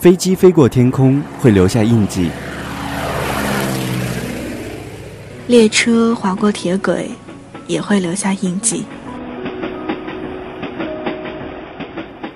飞机飞过天空会留下印记，列车划过铁轨也会留下印记，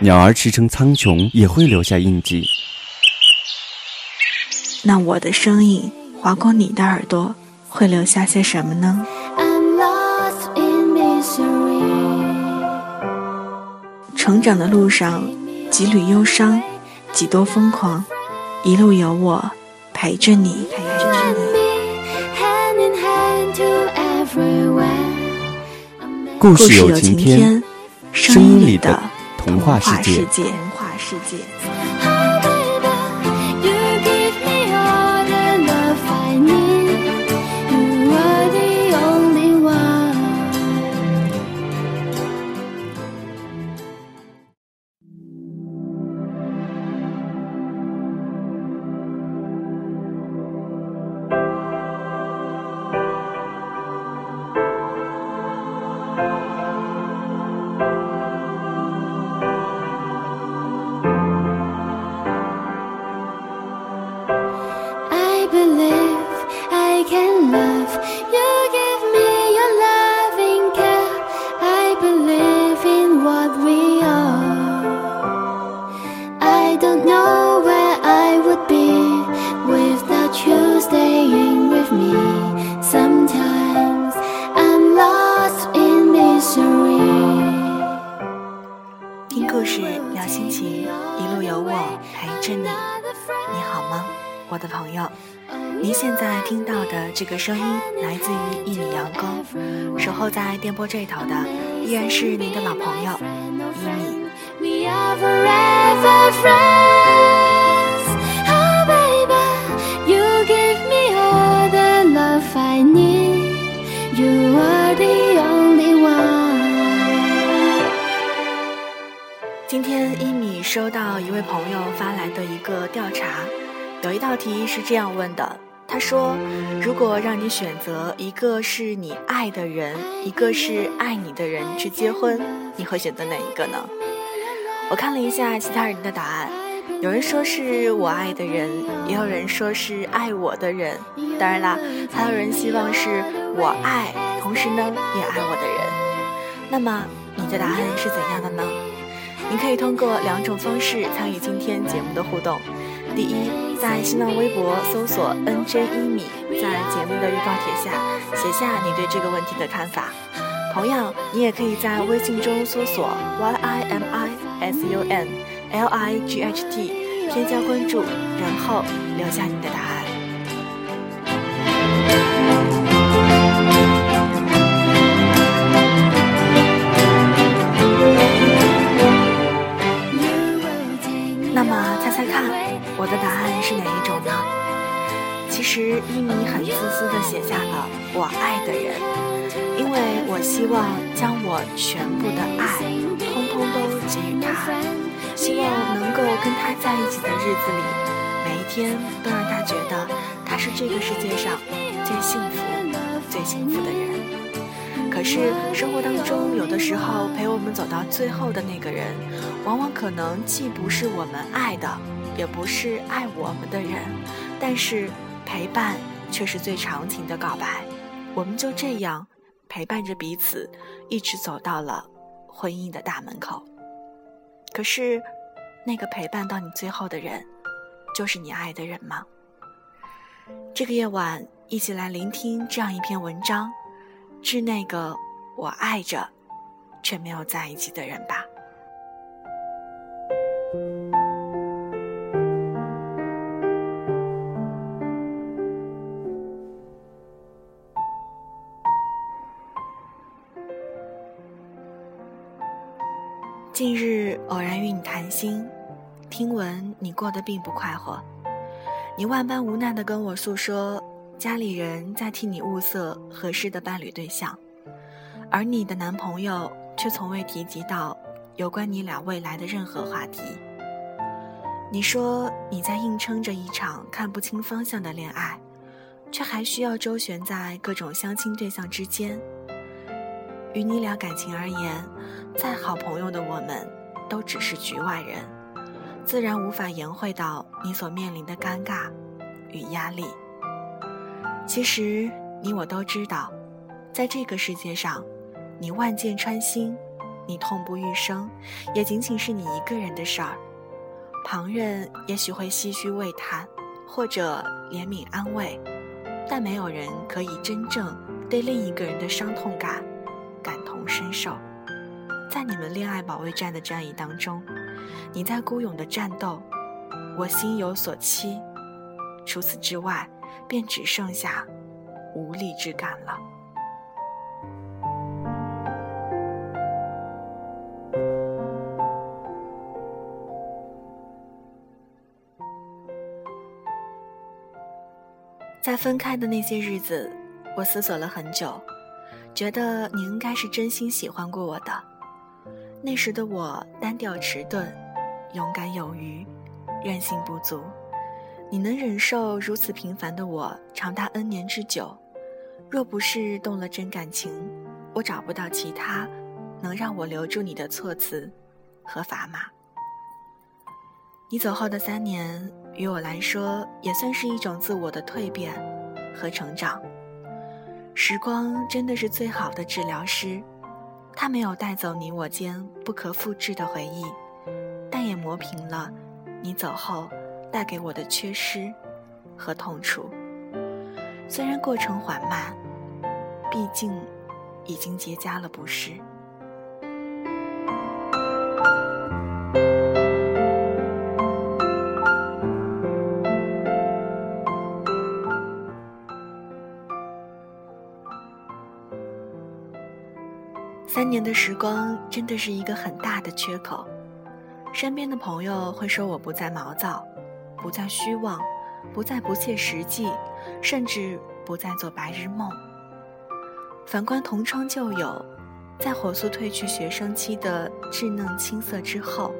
鸟儿驰骋苍穹也会留下印记。那我的声音划过你的耳朵，会留下些什么呢？成长的路上，几缕忧伤，几多疯狂，一路有我陪着你。陪着你。故事有晴天，声音里的童话世界。我这个声音来自于一米阳光，守候在电波这头的依然是您的老朋友一米。今天一米收到一位朋友发来的一个调查。有一道题是这样问的，他说：“如果让你选择一个是你爱的人，一个是爱你的人去结婚，你会选择哪一个呢？”我看了一下其他人的答案，有人说是我爱的人，也有人说是爱我的人，当然啦，还有人希望是我爱，同时呢也爱我的人。那么你的答案是怎样的呢？你可以通过两种方式参与今天节目的互动。第一，在新浪微博搜索 “nj 一米”，在节目的预告帖下写下你对这个问题的看法。同样，你也可以在微信中搜索 “y i m i s u n l i g h t”，添加关注，然后留下你的答案。我的答案是哪一种呢？其实一米很自私的写下了“我爱的人”，因为我希望将我全部的爱通通都给予他，希望能够跟他在一起的日子里，每一天都让他觉得他是这个世界上最幸福、最幸福的人。可是生活当中，有的时候陪我们走到最后的那个人，往往可能既不是我们爱的。也不是爱我们的人，但是陪伴却是最长情的告白。我们就这样陪伴着彼此，一直走到了婚姻的大门口。可是，那个陪伴到你最后的人，就是你爱的人吗？这个夜晚，一起来聆听这样一篇文章，致那个我爱着却没有在一起的人吧。偶然与你谈心，听闻你过得并不快活，你万般无奈地跟我诉说家里人在替你物色合适的伴侣对象，而你的男朋友却从未提及到有关你俩未来的任何话题。你说你在硬撑着一场看不清方向的恋爱，却还需要周旋在各种相亲对象之间。与你俩感情而言，再好朋友的我们，都只是局外人。自然无法言会到你所面临的尴尬与压力。其实你我都知道，在这个世界上，你万箭穿心，你痛不欲生，也仅仅是你一个人的事儿。旁人也许会唏嘘慰叹，或者怜悯安慰，但没有人可以真正对另一个人的伤痛感感同身受。在你们恋爱保卫战的战役当中，你在孤勇的战斗，我心有所期。除此之外，便只剩下无力之感了。在分开的那些日子，我思索了很久，觉得你应该是真心喜欢过我的。那时的我单调迟钝，勇敢有余，任性不足。你能忍受如此平凡的我长达 N 年之久？若不是动了真感情，我找不到其他能让我留住你的措辞和砝码。你走后的三年，于我来说也算是一种自我的蜕变和成长。时光真的是最好的治疗师，它没有带走你我间不可复制的回忆，但也磨平了你走后带给我的缺失和痛楚。虽然过程缓慢，毕竟已经结痂了，不是？三年的时光真的是一个很大的缺口，身边的朋友会说我不再毛躁，不再虚妄，不再不切实际，甚至不再做白日梦。反观同窗旧友，在火速褪去学生期的稚嫩青涩之后，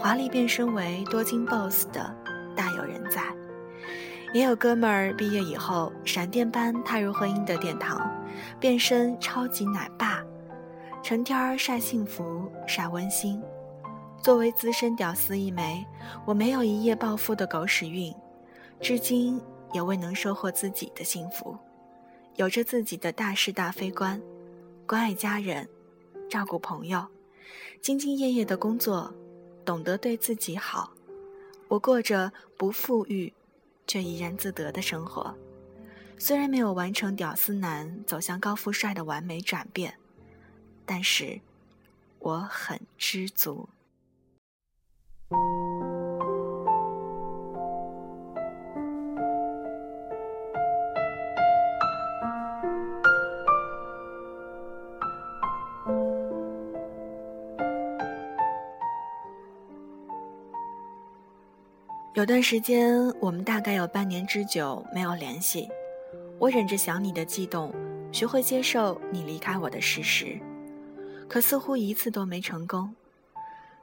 华丽变身为多金 boss 的大有人在。也有哥们儿毕业以后闪电般踏入婚姻的殿堂，变身超级奶爸。成天儿晒幸福晒温馨，作为资深屌丝一枚，我没有一夜暴富的狗屎运，至今也未能收获自己的幸福。有着自己的大是大非观，关爱家人，照顾朋友，兢兢业业的工作，懂得对自己好。我过着不富裕，却怡然自得的生活。虽然没有完成屌丝男走向高富帅的完美转变。但是，我很知足。有段时间，我们大概有半年之久没有联系。我忍着想你的悸动，学会接受你离开我的事实。可似乎一次都没成功。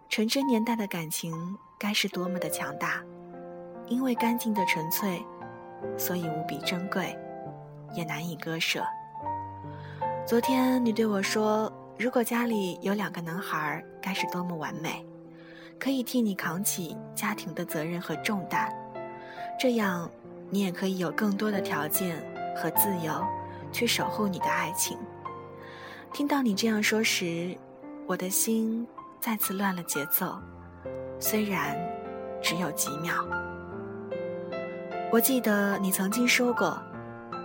纯真年代的感情该是多么的强大，因为干净的纯粹，所以无比珍贵，也难以割舍。昨天你对我说，如果家里有两个男孩，该是多么完美，可以替你扛起家庭的责任和重担，这样你也可以有更多的条件和自由，去守护你的爱情。听到你这样说时，我的心再次乱了节奏，虽然只有几秒。我记得你曾经说过，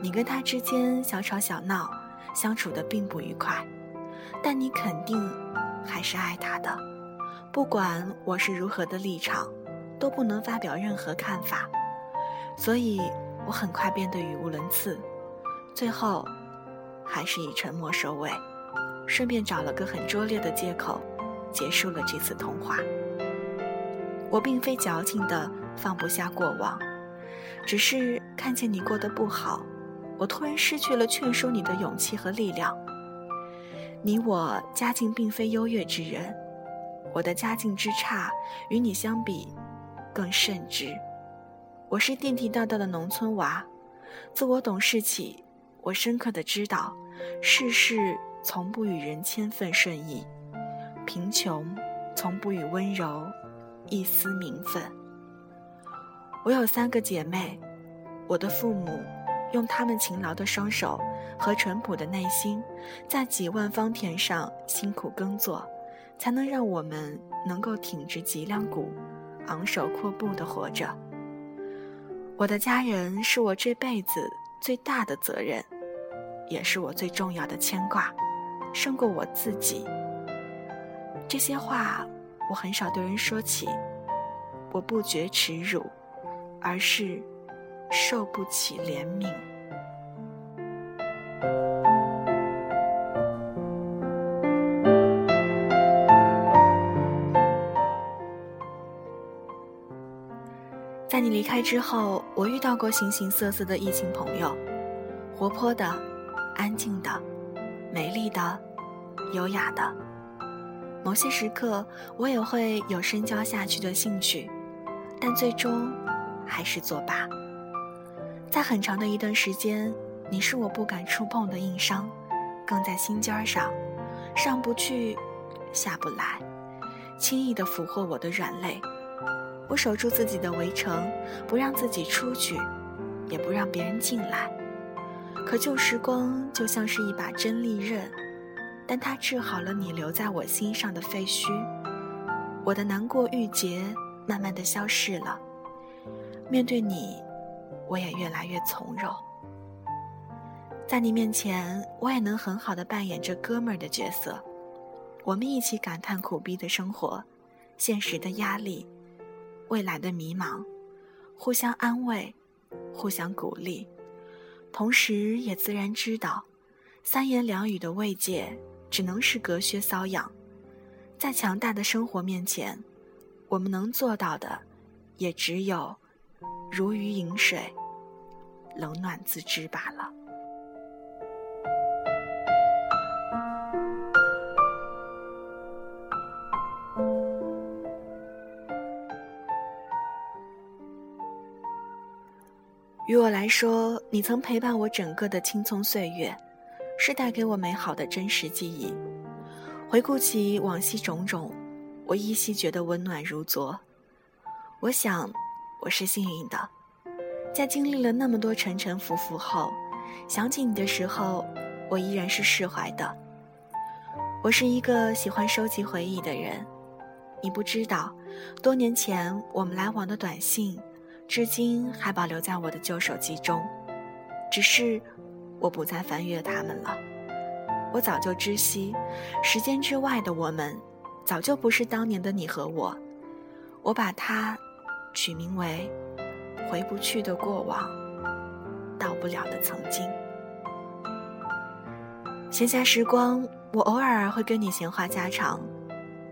你跟他之间小吵小闹，相处的并不愉快，但你肯定还是爱他的。不管我是如何的立场，都不能发表任何看法，所以我很快变得语无伦次，最后还是以沉默收尾。顺便找了个很拙劣的借口，结束了这次通话。我并非矫情的放不下过往，只是看见你过得不好，我突然失去了劝说你的勇气和力量。你我家境并非优越之人，我的家境之差与你相比，更甚之。我是地地道道的农村娃，自我懂事起，我深刻的知道世事。从不与人千分顺意，贫穷从不与温柔一丝名分。我有三个姐妹，我的父母用他们勤劳的双手和淳朴的内心，在几万方田上辛苦耕作，才能让我们能够挺直脊梁骨，昂首阔步地活着。我的家人是我这辈子最大的责任，也是我最重要的牵挂，胜过我自己。这些话我很少对人说起，我不觉耻辱，而是受不起怜悯。在你离开之后，我遇到过形形色色的异性朋友，活泼的、安静的、美丽的、优雅的。某些时刻，我也会有深交下去的兴趣，但最终还是作罢。在很长的一段时间，你是我不敢触碰的硬伤，更在心尖上，上不去，下不来，轻易地俘获我的软肋。我守住自己的围城，不让自己出去，也不让别人进来。可旧时光就像是一把真利刃。但它治好了你留在我心上的废墟，我的难过郁结慢慢的消逝了。面对你，我也越来越从容。在你面前，我也能很好的扮演着哥们儿的角色。我们一起感叹苦逼的生活，现实的压力，未来的迷茫，互相安慰，互相鼓励，同时也自然知道，三言两语的慰藉。只能是隔靴搔痒，在强大的生活面前，我们能做到的，也只有如鱼饮水，冷暖自知罢了。于我来说，你曾陪伴我整个的青葱岁月。是带给我美好的真实记忆。回顾起往昔种种，我依稀觉得温暖如昨。我想，我是幸运的，在经历了那么多沉沉浮浮后，想起你的时候，我依然是释怀的。我是一个喜欢收集回忆的人，你不知道，多年前我们来往的短信，至今还保留在我的旧手机中，只是。我不再翻阅它们了，我早就知悉，时间之外的我们，早就不是当年的你和我。我把它取名为“回不去的过往，到不了的曾经”。闲暇时光，我偶尔会跟你闲话家常，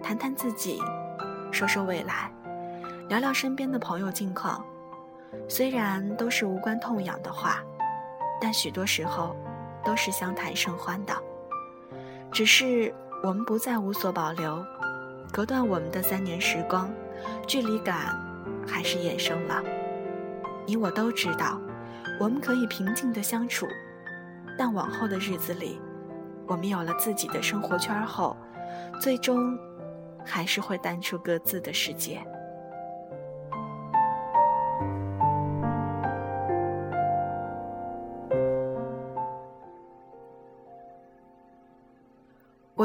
谈谈自己，说说未来，聊聊身边的朋友近况，虽然都是无关痛痒的话。但许多时候，都是相谈甚欢的。只是我们不再无所保留，隔断我们的三年时光，距离感还是衍生了。你我都知道，我们可以平静的相处，但往后的日子里，我们有了自己的生活圈后，最终还是会淡出各自的世界。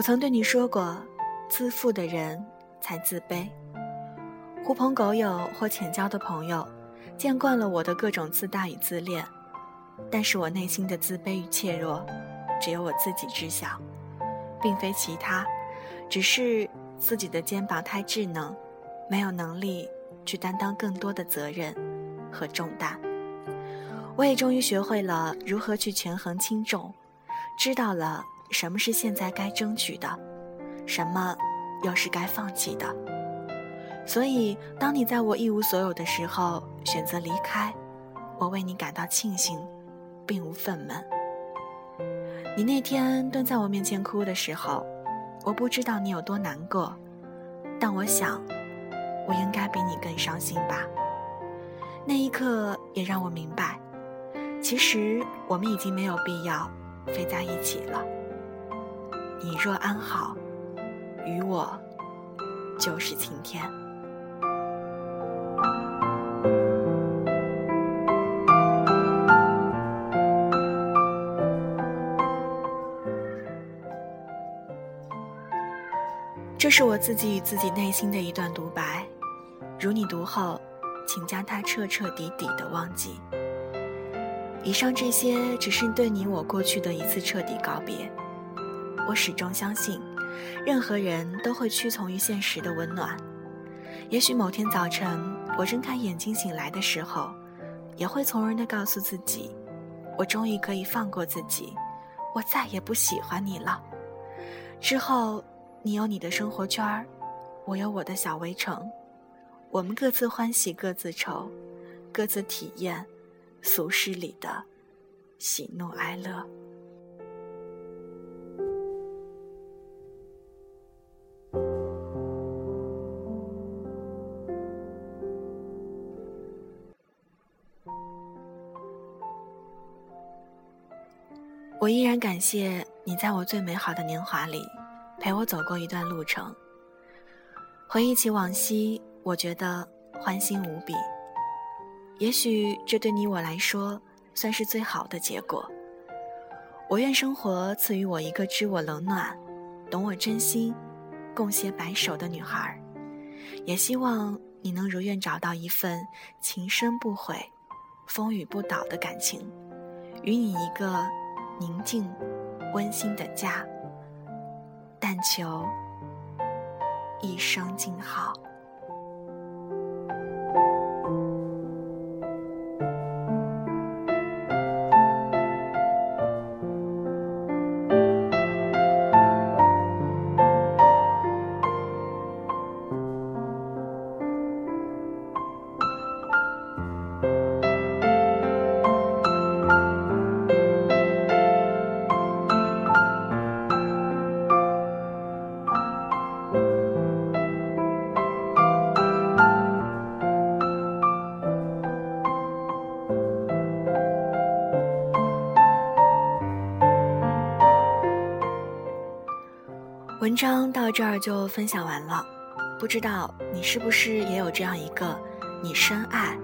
曾对你说过，自负的人才自卑。狐朋狗友或浅交的朋友，见惯了我的各种自大与自恋，但是我内心的自卑与怯弱，只有我自己知晓，并非其他，只是自己的肩膀太稚嫩，没有能力去担当更多的责任和重担。我也终于学会了如何去权衡轻重，知道了。什么是现在该争取的，什么又是该放弃的？所以，当你在我一无所有的时候选择离开，我为你感到庆幸，并无愤懑。你那天蹲在我面前哭的时候，我不知道你有多难过，但我想，我应该比你更伤心吧。那一刻也让我明白，其实我们已经没有必要飞在一起了。你若安好与我就是晴天。这是我自己与自己内心的一段独白如你读后请将它彻彻底底的忘记。以上这些只是对你我过去的一次彻底告别。我始终相信，任何人都会屈从于现实的温暖。也许某天早晨，我睁开眼睛醒来的时候，也会从容的告诉自己，我终于可以放过自己，我再也不喜欢你了。之后。你有你的生活圈儿，我有我的小围城，我们各自欢喜各自愁，各自体验俗世里的喜怒哀乐。我依然感谢你在我最美好的年华里。陪我走过一段路程，回忆起往昔，我觉得欢欣无比。也许这对你我来说算是最好的结果。我愿生活赐予我一个知我冷暖、懂我真心、共携白首的女孩，也希望你能如愿找到一份情深不悔、风雨不倒的感情，与你一个宁静、温馨的家。但求一生静好。文章到这儿就分享完了，不知道你是不是也有这样一个你深爱，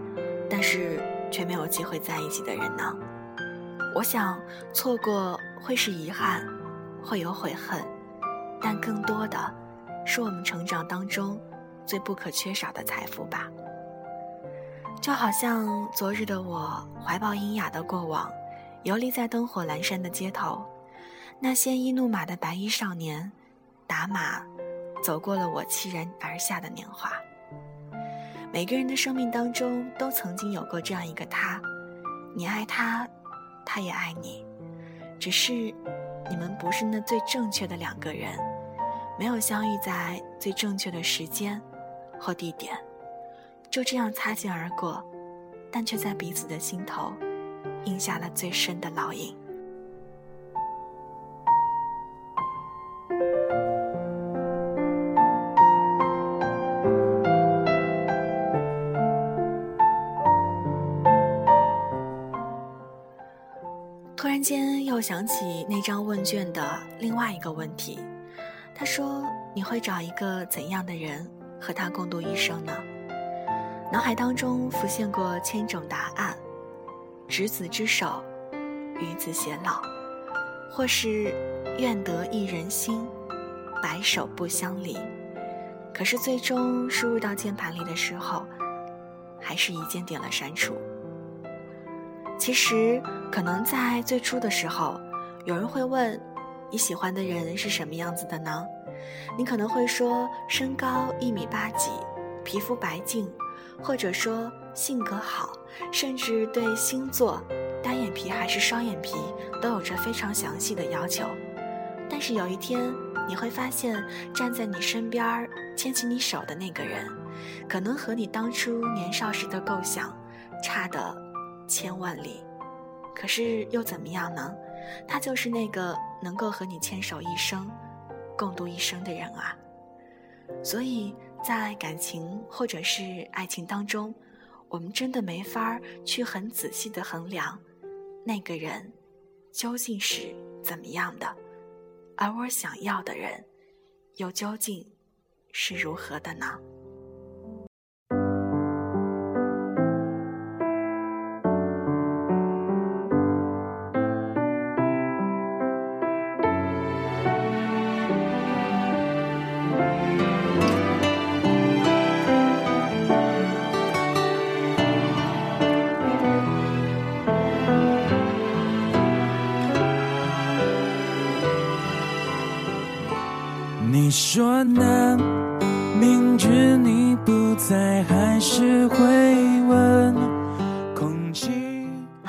但是却没有机会在一起的人呢？我想错过会是遗憾，会有悔恨，但更多的是我们成长当中最不可缺少的财富吧。就好像昨日的我怀抱英雅的过往，游离在灯火阑珊的街头，那鲜衣怒马的白衣少年。打马，走过了我凄然而下的年华。每个人的生命当中都曾经有过这样一个他，你爱他，他也爱你，只是你们不是那最正确的两个人，没有相遇在最正确的时间或地点，就这样擦肩而过，但却在彼此的心头印下了最深的烙印。我想起那张问卷的另外一个问题，他说：“你会找一个怎样的人和他共度一生呢？”脑海当中浮现过千种答案：执子之手，与子偕老，或是愿得一人心，白首不相离。可是最终输入到键盘里的时候，还是一键点了删除。其实，可能在最初的时候，有人会问：你喜欢的人是什么样子的呢？你可能会说身高一米八几，皮肤白净，或者说性格好，甚至对星座、单眼皮还是双眼皮都有着非常详细的要求。但是有一天，你会发现，站在你身边牵起你手的那个人，可能和你当初年少时的构想差的。千万里，可是又怎么样呢？他就是那个能够和你牵手一生、共度一生的人啊。所以在感情或者是爱情当中，我们真的没法去很仔细的衡量那个人究竟是怎么样的，而我想要的人又究竟是如何的呢？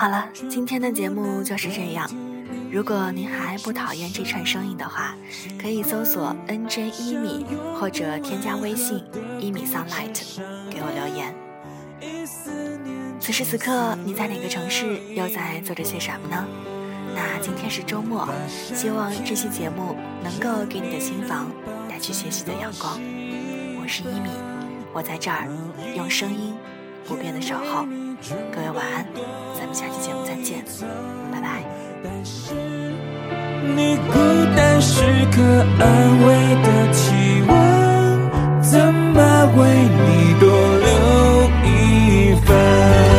好了，今天的节目就是这样。如果您还不讨厌这串声音的话，可以搜索 NJ 一米或者添加微信一米 sunlight 给我留言。此时此刻你在哪个城市，又在做着些什么呢？那今天是周末，希望这期节目能够给你的心房带去些许的阳光。我是一米，我在这儿用声音不变的守候。各位晚安，咱们下期节目再见，拜拜。但是你孤单时刻安慰的体温，怎么为你多留一份？